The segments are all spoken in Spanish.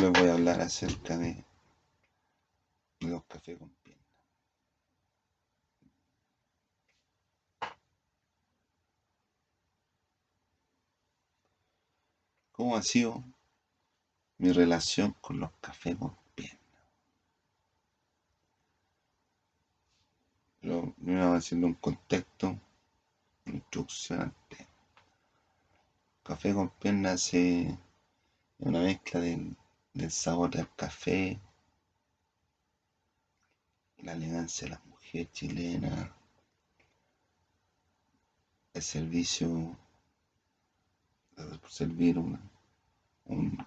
Les voy a hablar acerca de los cafés con pierna. ¿Cómo ha sido mi relación con los cafés con pierna? Pero me voy haciendo un contexto, una. Café con pierna es una mezcla del, del sabor del café, la elegancia de la mujer chilena, el servicio, servir un,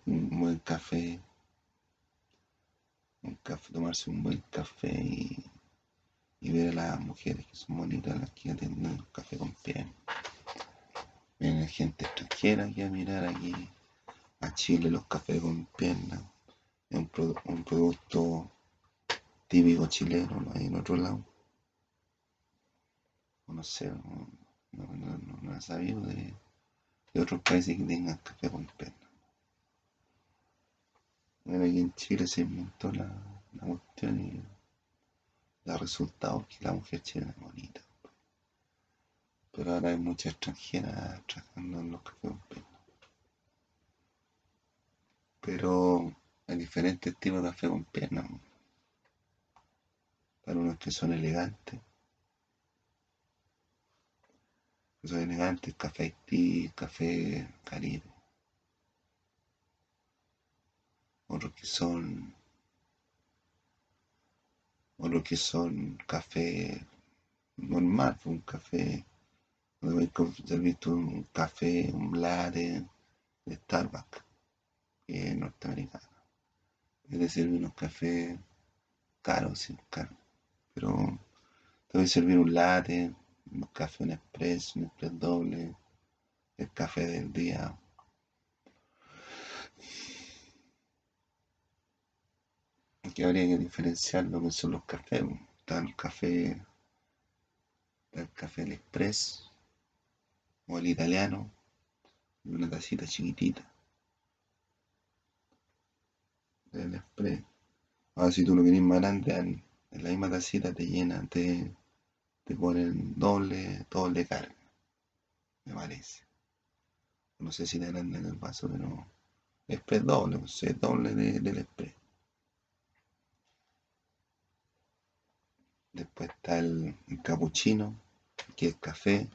buen café, un café, tomarse un buen café y, ver a las mujeres que son bonitas las que atienden el café con piel. Viene gente extranjera que a mirar aquí a Chile los cafés con pierna. Es un, producto típico chileno, no hay en otro lado. No sé, no, no, he sabido de, otros países que tengan café con pena. Bueno, aquí en Chile se inventó la, la cuestión y da resultado que la mujer chilena es bonita. Pero ahora hay muchas extranjeras trabajando en los cafés con pena. Pero hay diferentes tipos de café con pierna para unos que son elegantes. Que son elegantes, café Haití, café Caribe. Otros que son otros que son café normal, un café, visto un café, un latte de Starbucks, que es norteamericano. Es decir, unos cafés caros, sí, caros pero te voy a servir un latte, un café, un express, un express doble, el café del día. Aquí habría que diferenciar lo que son los cafés. Está el café, el café el express o el italiano, una tacita chiquitita. El express. Ahora si tú lo quieres más grande, en la misma tacita te llenan, te, te ponen doble, doble carga, me parece. No sé si te grande en el vaso, pero express doble, o sea, doble del express. Después está el, capuchino, que es café,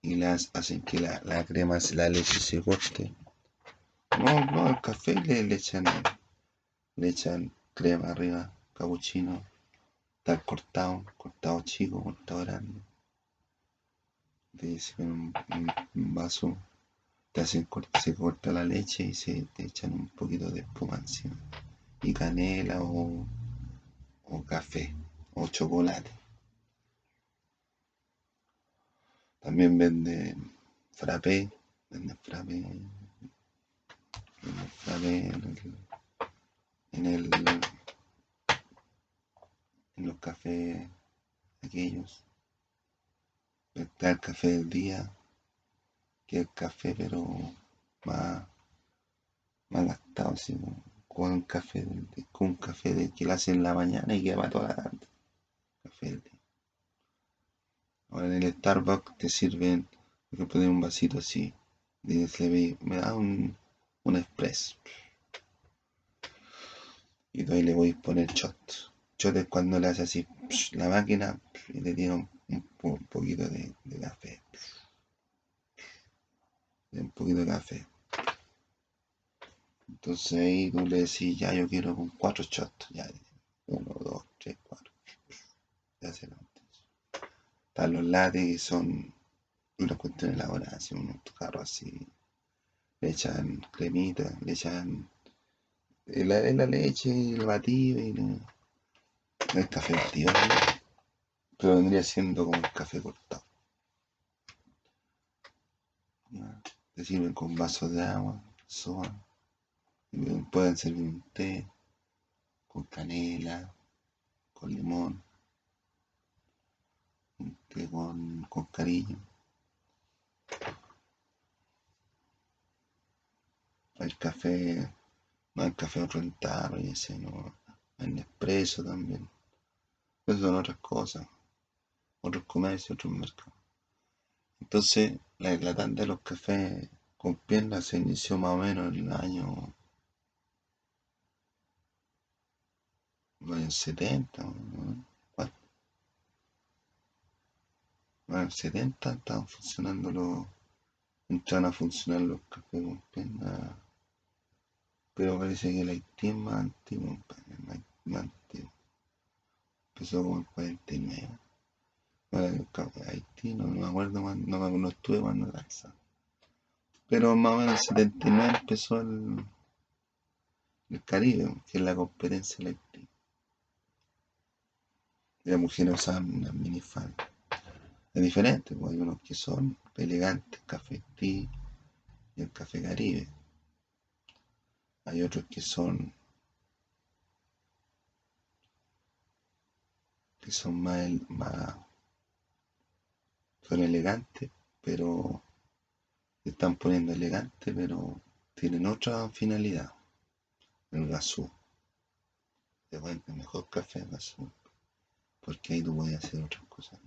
y las hacen que la, la crema, la leche se corte. No, no, el café le, le echan le echan crema arriba, capuchino Está cortado, cortado chico, cortado grande. Te un, un, vaso, te hacen, se corta la leche y se te echan un poquito de espuma encima. Y canela o, o café o chocolate. También vende frappé, vende frappé, vende frappé en el, en el en los cafés aquellos. Está el café del día, que el café pero más, más gastado, así, con un café, con un café de, que lo hace en la mañana y que va toda la tarde. Café del día. Ahora en el Starbucks te sirven, por ejemplo, de un vasito así, me da un, un express. Y ahí le voy a poner shot chotes cuando le hace así la máquina y le tiene un, poquito de, café. un poquito de café. Entonces ahí tú le decís, ya yo quiero con cuatro shots. Ya, uno, dos, tres, cuatro. Ya se lo Están los lates que son una cuestión elaborada, así, unos carros así. Le echan cremita, le echan la, la leche, el batido y el café batido, pero vendría siendo como un café cortado. Te sirven con vasos de agua, soda. Pueden servir un té con canela, con limón, un té con, con cariño. El café No hay café tarro y ese no. Hay Nespresso también. Esas son otras cosas. Otros comercios, otros mercados. Entonces, la, la tanda de los cafés con piernas se inició más o menos en el año. En los años 70, ¿no? Bueno, en 70 estaban funcionando los. Entraron a funcionar los cafés con piernas. Pero parece que el Haití es más antiguo. Empezó como en 49. Bueno, el Haití, no, no me acuerdo cuando, no, no estuve cuando lanzó. Pero más o menos en 79 empezó el, el Caribe, que es la competencia del Haití. Las mujeres usaban unas minifaldas. Es diferente, hay unos que son elegantes, café tea y el café caribe. Hay otros que son que son más, son elegantes, pero están poniendo elegantes, pero tienen otra finalidad. El gasú. Bueno, el mejor café gasú. Porque ahí tú puedes hacer otras cosas.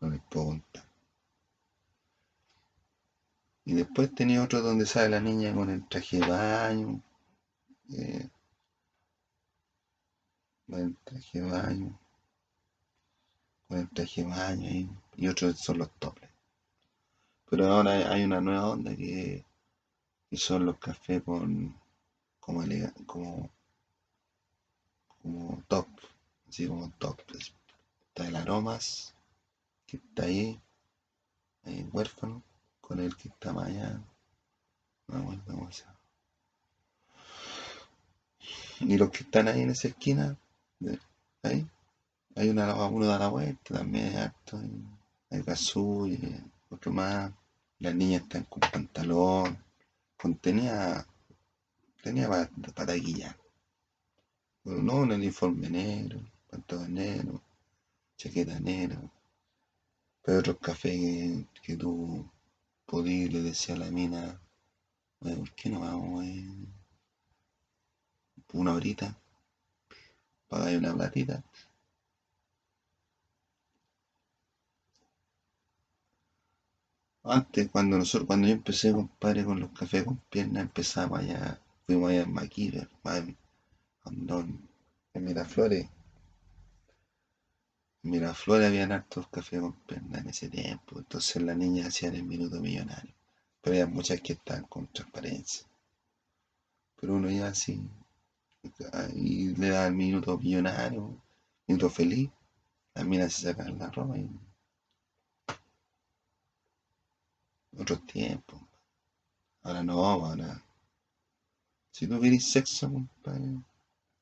No les puedo contar. Y después tenía otro donde sale la niña con el traje de baño. Eh, con el traje de baño. Con el traje de baño y, y otros son los toples. Pero ahora hay una nueva onda que, son los cafés con como, como, como top. Así como top. Está el aromas que está ahí, ahí huérfano, con el que está allá. No me acuerdo cómo. Y los que están ahí en esa esquina, ahí, hay una, uno da la vuelta, también hay harto, hay, Gazú y otro más. Las niñas están con pantalón, con tenía, tenía para, para guillar. No un uniforme negro, pantalón negro, chaqueta negra. Pero otros cafés que, que podías, le decía a la mina, ¿por qué no vamos eh, una horita? Pagáis una platita. Antes, cuando nosotros, cuando yo empecé, compadre, con los cafés con piernas, empezamos allá, fuimos allá en en, en, en Miraflores. Miraflores habían hartos cafés con piernas en ese tiempo, entonces las niñas hacían el minuto millonario. Pero había muchas que estaban con transparencia. Pero uno ya así, y le da el minuto millonario, minuto feliz, las minas se sacan la ropa y otros tiempos. Ahora no, ahora. Si tú querés sexo, compadre,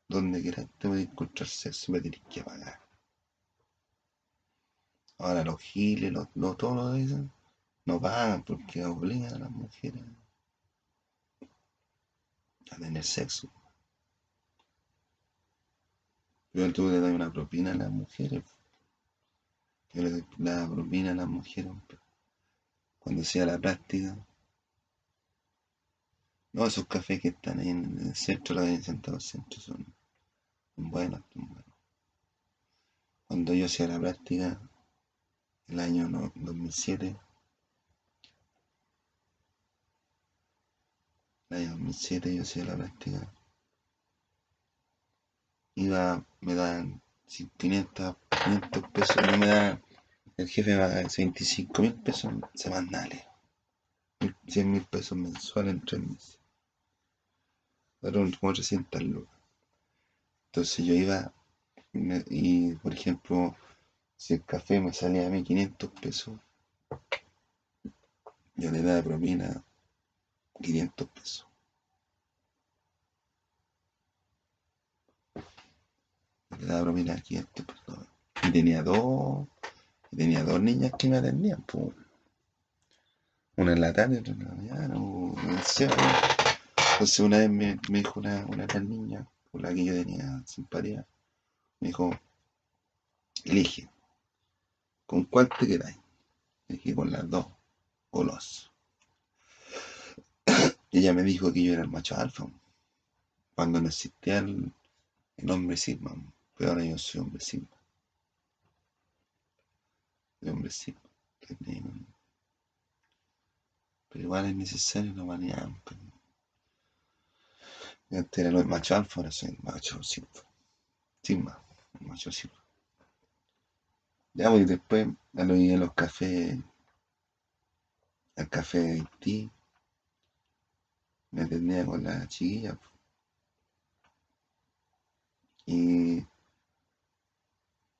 donde quieras te voy a encontrar sexo, me tienes que pagar. Ahora los giles, los, los todos los de esos, no pagan porque obligan a las mujeres a tener sexo. Pero tú le das una propina a las mujeres. Yo le doy la propina a las mujeres cuando sea la práctica. No, esos cafés que están ahí en el centro, la de Santiago Centro, son buenos, son buenos. Cuando yo hacía la práctica, el año no, 2007, el año 2007 yo hacía la práctica, iba, me daban 500, 500 pesos, no me daban, el jefe me daba 25 mil pesos semanales, 100 mil pesos mensuales en tres meses. Fueron como 300 lucas. Entonces yo iba y, por ejemplo, si el café me salía a mí 500 pesos, yo le daba propina 500 pesos. Le daba propina 500 pesos. Y tenía dos, y tenía dos niñas que me atendían, pues. Una en la tarde otra en la mañana, o cerro. Entonces una vez me, me dijo una, una de las niñas con la que yo tenía simpatía, me dijo, elige, ¿con cuál te quedáis? Dije, con las dos, o los. ella me dijo que yo era el macho alfa, cuando no existía el, hombre sigma, pero ahora yo soy hombre sigma. Soy hombre sigma. Pero igual es necesario la humanidad. Antes era el macho alfa, ahora soy el macho sigma. Sigma, el macho sigma. Ya, voy pues, después a lo de los cafés, al café de Haití, me atendía con la chiquilla. Y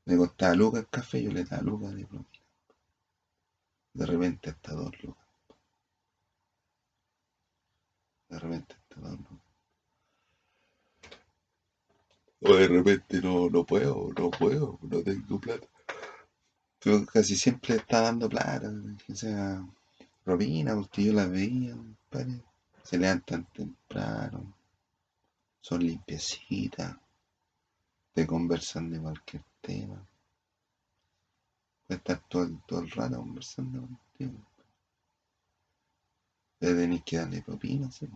le costaba lucas el café, yo le daba lucas de propina. De repente hasta dos lucas. De repente hasta dos lucas. O de repente no, no puedo, no puedo, no tengo plata. Casi siempre está dando plata, o sea, Robina, porque yo la veía, padre. Se levantan temprano, son limpiecitas, te conversan de cualquier tema. Puede estar todo, todo el rato conversando contigo. Le tenéis que darle propina, ¿sí?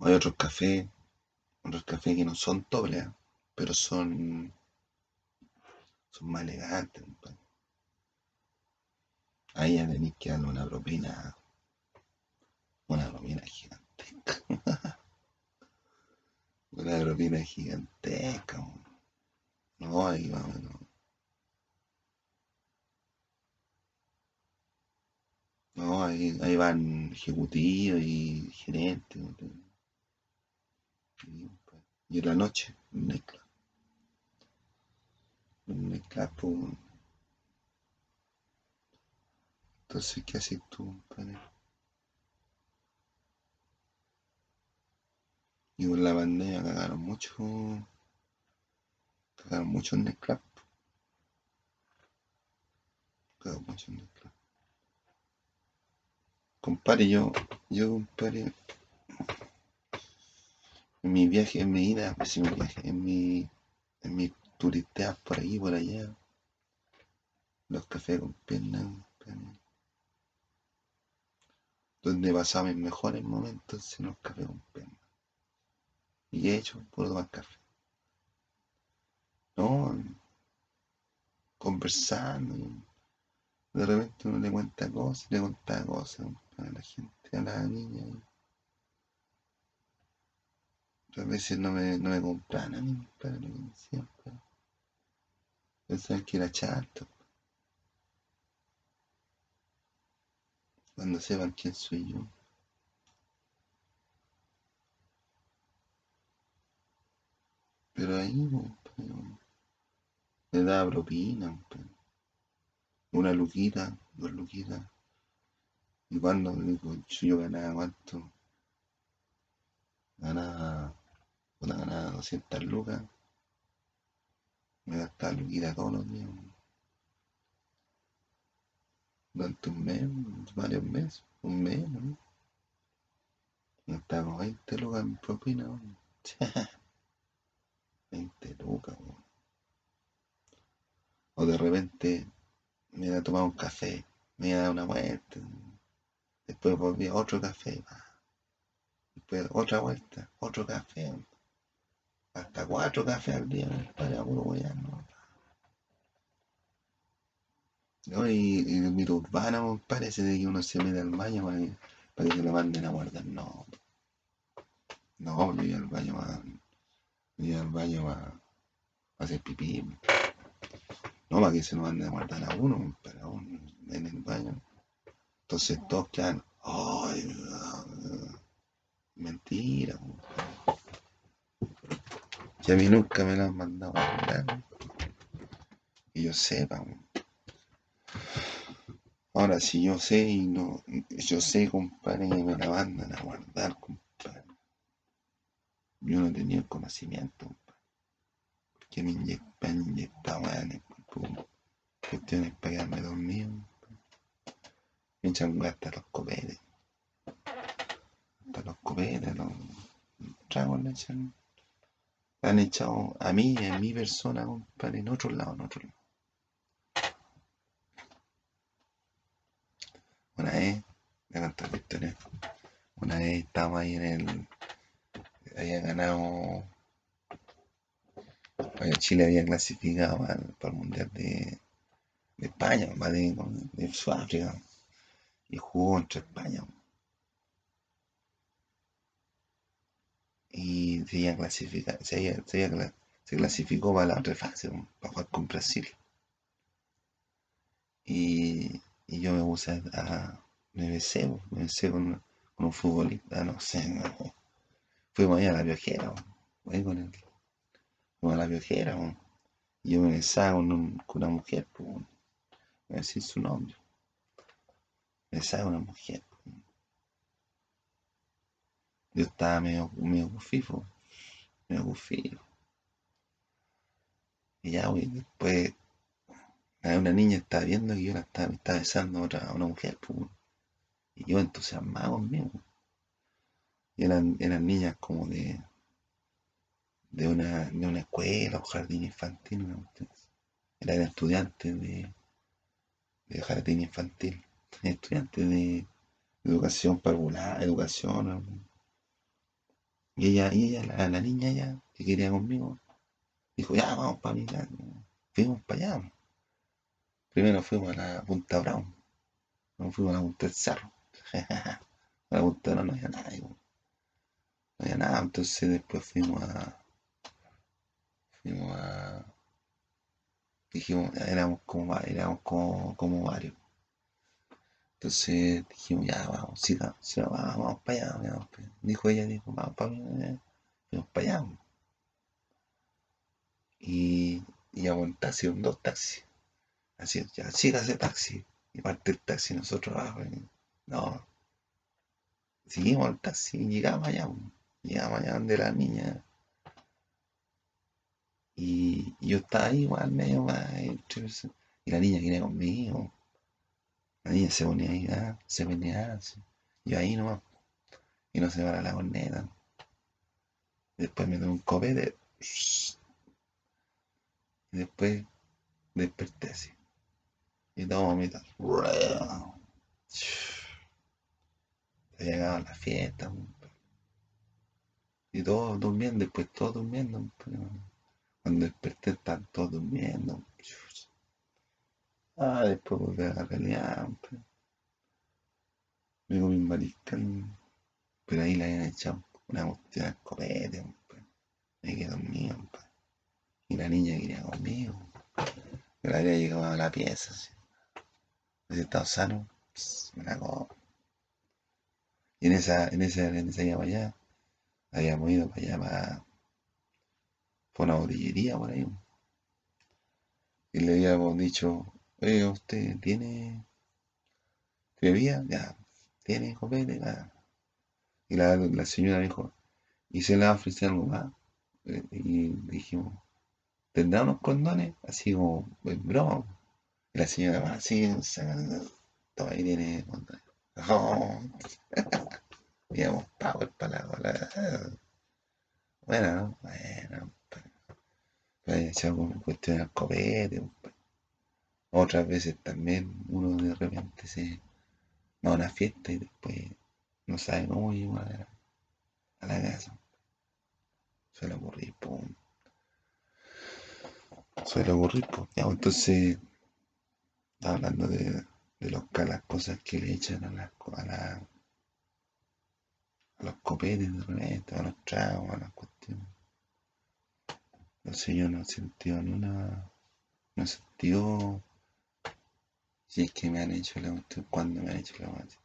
Hay otros cafés, otros cafés que no son dobles, pero son son más elegantes. Ahí ya tenéis que una propina, una propina gigantesca. una propina gigantesca. No, ahí vamos, no. No, ahí, ahí van ejecutivos y gerentes. Y en la noche, nightclub. Nightclub. Entonces, ¿qué haces tú, compadre? Y con la pandemia cagaron mucho. Cagaron mucho en el club. Cagaron mucho en el club. Compadre, yo, yo, compadre, en mi viaje, en mi ida, pues en mi viaje, en mi, en mi turisteas por aquí, por allá, los cafés con piernas, donde pasaba mis mejores momentos en los cafés con piernas. Y he hecho tomar café. No, conversando. De repente uno le cuenta cosas, le cuenta cosas a la gente, a la niña. A veces no me, no me a mí, para lo que decían, pensaban que era chato. Cuando sepan quién soy yo. Pero ahí, pues, le da propina, una luquita, dos luquitas. Y cuando yo ganaba cuánto, ganaba, ganaba 200 lucas, me gastaba luquita todos los días durante un mes, varios meses, un mes, ¿no? Estaba 20 lucas en propina, 20 lucas, O de repente me iba a tomar un café, me iba a dar una vuelta, después volví a otro café, después otra vuelta, otro café, hasta cuatro cafés al día, para puro ¿no? ¿no? Y, y el mito urbano, parece que uno se mete al baño para, que se lo manden a guardar. No. No, yo al baño va. Yo al baño a hacer pipí. No, para que se lo manden a guardar a uno, pero uno en el baño. Entonces todos quedan. ¡Ay! Mentira. Que a mí nunca me lo han mandado a guardar. Que yo sepa. Ahora, si yo sé y no, yo sé, compadre, que me la mandan a guardar, compadre. Yo no tenía el conocimiento, compadre. Que me inyectan, inyectaban cuestiones para quedarme dormido, Me echan hasta los copetes. Hasta los copetes, los tragos le echan. Han echado a mí, en mi persona, compadre, en otro lado, en otro lado. Una vez estábamos ahí en el. Había ganado. Chile había clasificado para, el Mundial de, de España, de, de Sudáfrica. Y jugó contra España. Y se, clasifica, se, se, clasificó para la otra fase, para jugar con Brasil. Y, y yo me puse a, me besé, me besé con, un futbolista, no sé, fuimos ahí a la viajera, con él, fuimos a la viajera, y yo me besaba con, una mujer, pues, voy a decir su nombre, me besaba con una mujer. Yo estaba medio, medio gufifo, medio gufifo. Y ya, güey, después una niña estaba viendo que yo la estaba, estaba besando a, otra, una mujer, pues, y yo entusiasmado conmigo. Y eran, eran niñas como de, de, una, de una escuela o jardín infantil, ¿no? eran de, de jardín infantil, estudiantes de educación parvular, educación. Y ella, y ella la, niña ya, que quería conmigo, dijo, ya, vamos para mi casa. Fuimos para allá. Primero fuimos a la Punta Brown. No fuimos a la Punta del Cerro. a la Punta no, no había nada. No había nada. Entonces después fuimos a. Fuimos a. Dijimos, éramos como, éramos como varios. Entonces dijimos, ya, vamos, siga, vamos, vamos para allá, vamos para allá. Dijo ella, dijo, vamos para allá, vamos para allá. Y, y aguantaste un dos taxis. Así, ya, siga ese taxi. Y parte el taxi nosotros abajo. no. Seguimos el taxi y llegamos allá. Llegamos allá donde la niña. Y, yo estaba ahí igual medio más. Y la niña viene conmigo. Niña se ponía ahí, ah, se venía así. Yo ahí nomás. Y no se va a la corneta. Después me doy un copete. Y después desperté así. Y todo mitad. Se llegaba a la fiesta. Y todos durmiendo, después todos durmiendo. Cuando desperté están todos durmiendo. Ah, después volví a la realidad. Me comí un mariscal. Pero ahí le habían echado una cuestión al copete. Me quedé dormido. Y la niña quería conmigo. Pero había llegado a la pieza. Así estaba sano, me la Y en esa, en esa, en esa llama allá, habíamos ido para allá para, por una botillería por ahí. Y le habíamos dicho, oye, ¿usted tiene bebida? Ya, ¿tiene copete? Y la, señora dijo, ¿y se le va a algo más? Eh, y dijimos, ¿tendrá unos condones? Así como, en broma la señora va así, todo ahí viene. Oh. Digamos, power para la Bueno, ¿no? Bueno, pues echado con cuestión del copete. Pues. Otras veces también uno de repente se va a una fiesta y después no sabe cómo llegar a la, casa. Suele ocurrir, pum. Suele ocurrir, pues. Ya, entonces hablando de, los, las cosas que le echan a, la, a, la, a los copetes de repente, a los tragos, a las cuestiones. Entonces yo no sentido ni una. No sentido. Si es que me han hecho la cuestión, cuando me han hecho la cuestión.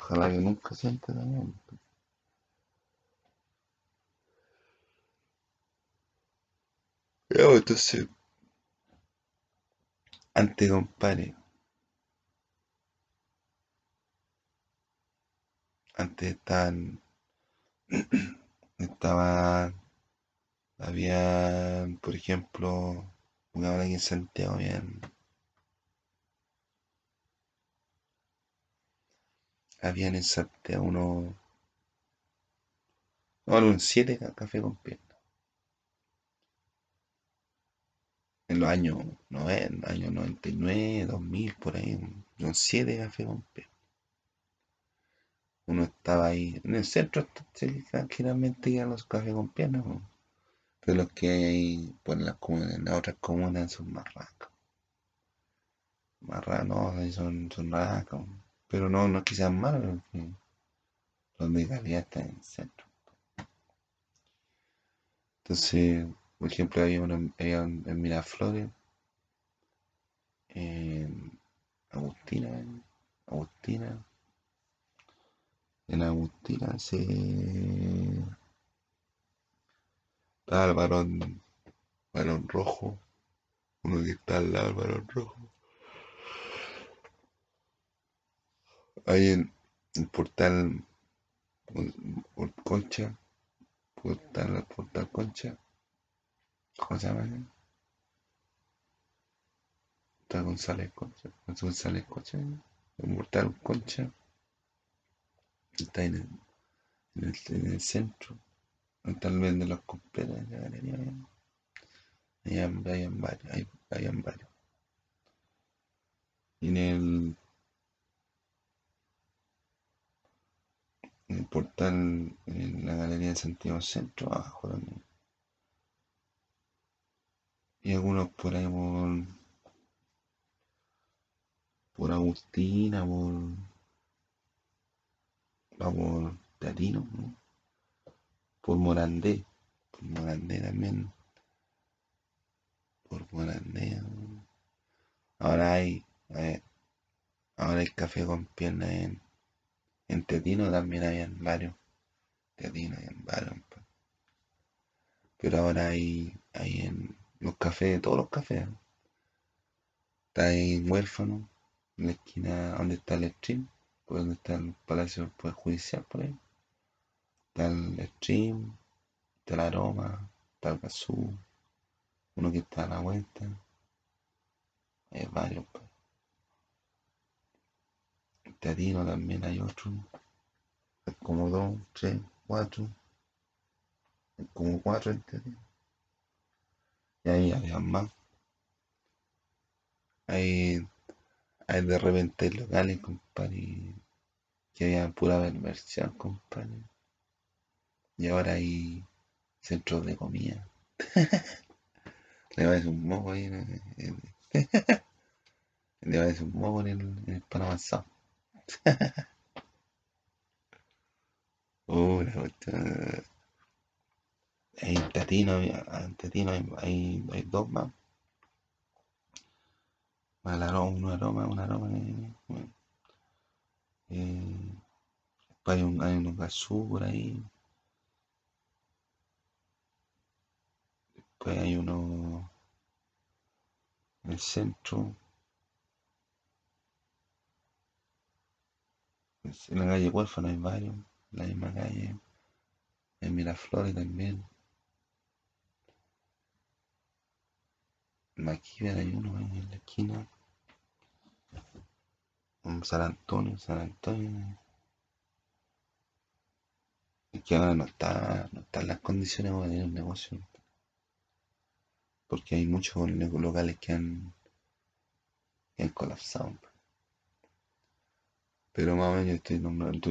Ojalá que nunca sienta también. entonces, antes, compadre, antes estaban, estaban, había, por ejemplo, una hora aquí en Santiago, habían, habían en Santiago unos, no, un siete café con piel. en los años, no, en años 99, 2000, por ahí, son 7 café con uno estaba ahí. En el centro generalmente iban los cafés con piernas, pero los que hay ahí por las comunas, en las otras comunas son más racos. Más racos, no, son, son racos. Pero no, no es que sean malos, los de calidad están en el centro. Entonces, por ejemplo, había uno había en Miraflores, en Agustina, Agustina, en Agustina se estaba el varón, varón rojo, uno que está al lado varón rojo. Ahí en el portal Concha, portal, portal Concha, ¿cómo se llama? Está González Concha, González Concha, el portal Concha, está en en el, en el centro, tal vez de los completos de la galería. Hay, hay, varios, hay, hay varios. Y en el en el portal, en la galería de Santiago Centro, abajo también. Y algunos por ahí por, por Agustina, por, por ¿no? Por Morandé, por Morandé también, por Morandé. Ahora hay, hay, ahora hay café con pierna en en Tetino también habían varios. Tetino habían varios. Pero ahora hay, hay en los cafés, todos los cafés. Está en Huérfano, en la esquina donde está el stream, por donde está el Palacio Judicial, por ahí. Está el stream, está el aroma, está el gasú, uno que está a la vuelta. Hay varios. Pues. Teatino también hay otro. Hay como dos, tres, cuatro. Hay como cuatro Teatino. Y ahí había más. Hay, hay de repente locales, compadre, que había pura versión, compadre. Y ahora hay centros de comida. Le va a un moco ahí. Le va a un moco en el, en el pan avanzado. Uh, en Tatino, en Tatino hay, hay, dos más. Más el aroma, un aroma, un aroma. Eh, eh, hay, un, hay unos gasú por ahí. Después hay uno en el centro. En la calle Huérfano hay varios, la misma calle. En Miraflores también. Maquiver hay uno en la esquina. San Antonio, San Antonio. Es que ahora no está, no están las condiciones para tener un negocio. Porque hay muchos locales que han, que han colapsado. Pero más o menos yo estoy,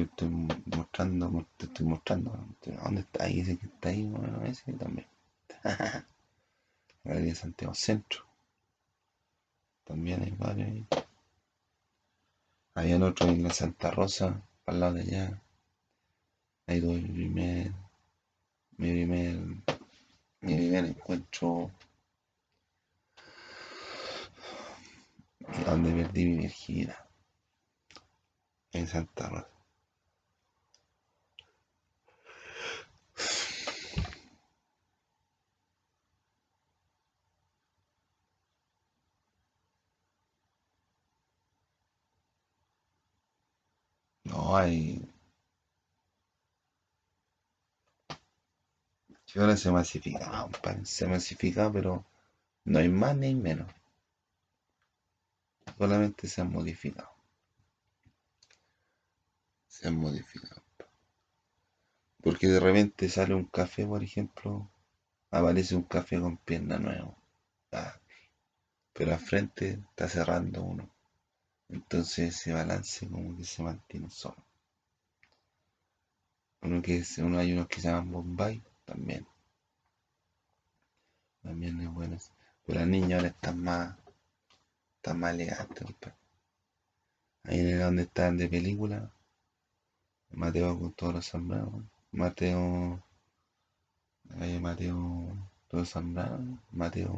estoy, mostrando, te estoy mostrando. ¿Dónde está ahí? Ese que está ahí, bueno, ese también. Galería Santiago Centro. También hay varios ahí. Había otro en la Santa Rosa, al lado de allá. Ahí tuve mi primer, mi primer, mi primer encuentro donde perdí mi virginidad en Santa Rosa. No hay. Que ahora se masifica, se masifica, pero no hay más ni menos. Solamente se han modificado se han modificado. Porque de repente sale un café, por ejemplo, aparece un café con pierna nuevo. Ah, pero al frente está cerrando uno. Entonces ese balance como que se mantiene solo. Uno que es, uno hay unos que se llaman Bombay, también. También es bueno. Pero las niñas ahora están más, están más elegantes, Ahí en el donde están de película, Mateo con todos los sembrados. Mateo, ahí Mateo, todos sembrados. Mateo,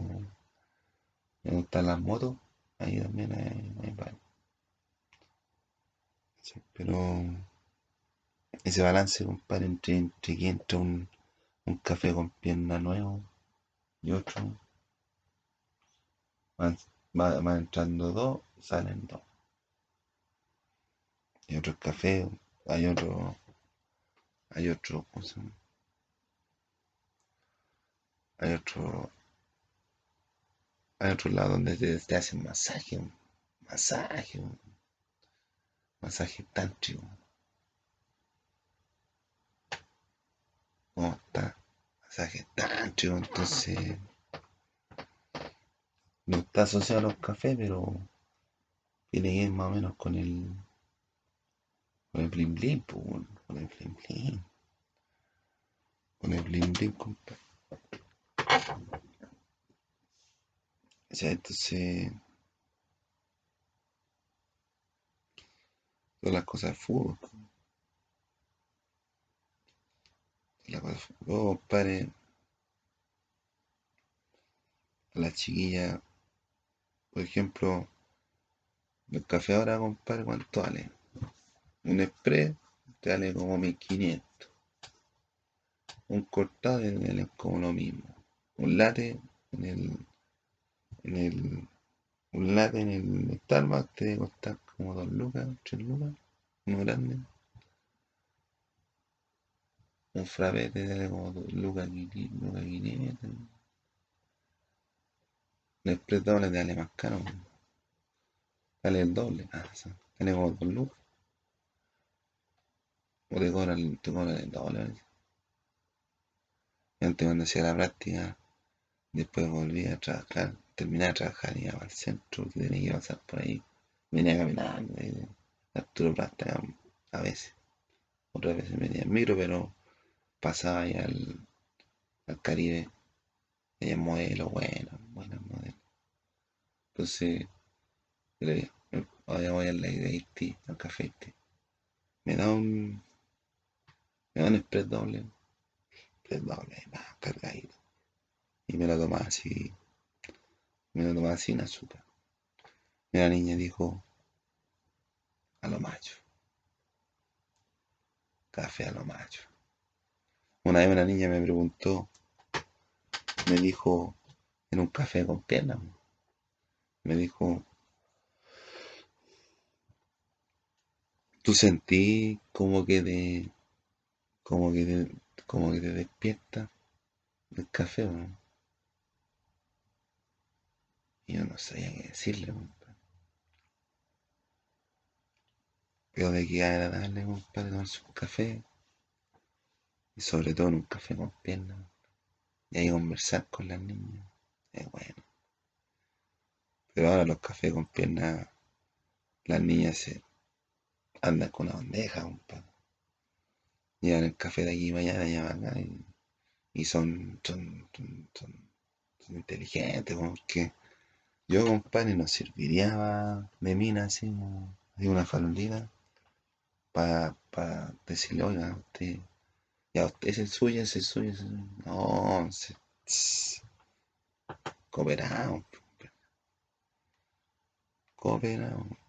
me gustan las motos, ahí también hay, hay pero ese balance, compadre, entre, entre que entra un, un café con pierna nuevo y otro, van, entrando dos, salen dos. Y otro café, hay otro, hay otro, ¿cómo? Hay otro, hay otro lado donde te, te hacen masaje, masaje, masaje tántrico. ¿Cómo está? Masaje tántrico, entonces no está asociado a los cafés, pero tiene que ir más o menos con el con el blim blim, con el blim blim. Con el blim blim, compadre. O sea, entonces todas las cosas de fútbol. La cosa, oh, compadre, a la chiquilla, por ejemplo, el café ahora, compadre, ¿cuánto vale? Un express te vale como 1500. Un cortado es como lo mismo. Un latte en el, en el, un latte en el Starbucks te debe costar como 2 lucas, 3 lucas, uno grande. Un frappé te debe como 2 lucas, lucas 500. Express doble te vale más caro. Vale el doble. Ah, vale como 2 lucas. O te cobran, te cobran el doble. Y antes cuando hacía la práctica, después volví a trabajar, terminé de trabajar y iba al centro, que tenía que pasar por ahí. Venía caminando, Arturo Plata a veces. Otras veces venía en micro, pero pasaba ahí al, al Caribe. Ella modelo, bueno, buena modelo. Entonces, le ahora voy a la de al café Haití. Me da un, me da un express doble, express doble, más cargadito. Y me lo tomaba así, me lo tomaba sin azúcar. Y la niña dijo, a lo macho. Café a lo macho. Una vez una niña me preguntó, me dijo, en un café con piernas, me dijo, ¿tú sentí como que de, como que te, como que te despierta el café, ¿no? Y yo no sabía qué decirle, Pero de que agradable, compadre, tomarse un café. Y sobre todo en un café con piernas. Y ahí conversar con las niñas. Es bueno. Pero ahora los cafés con piernas, las niñas se andan con una bandeja, compadre. Llevan el café de aquí mañana, ya van acá y, son, son, son, son, inteligentes, porque yo, compadre, no serviría de mina así, de una farolina para pa decirle, oiga, usted, ya usted es el suyo, es el suyo, es suyo. No, se, Kobe, não.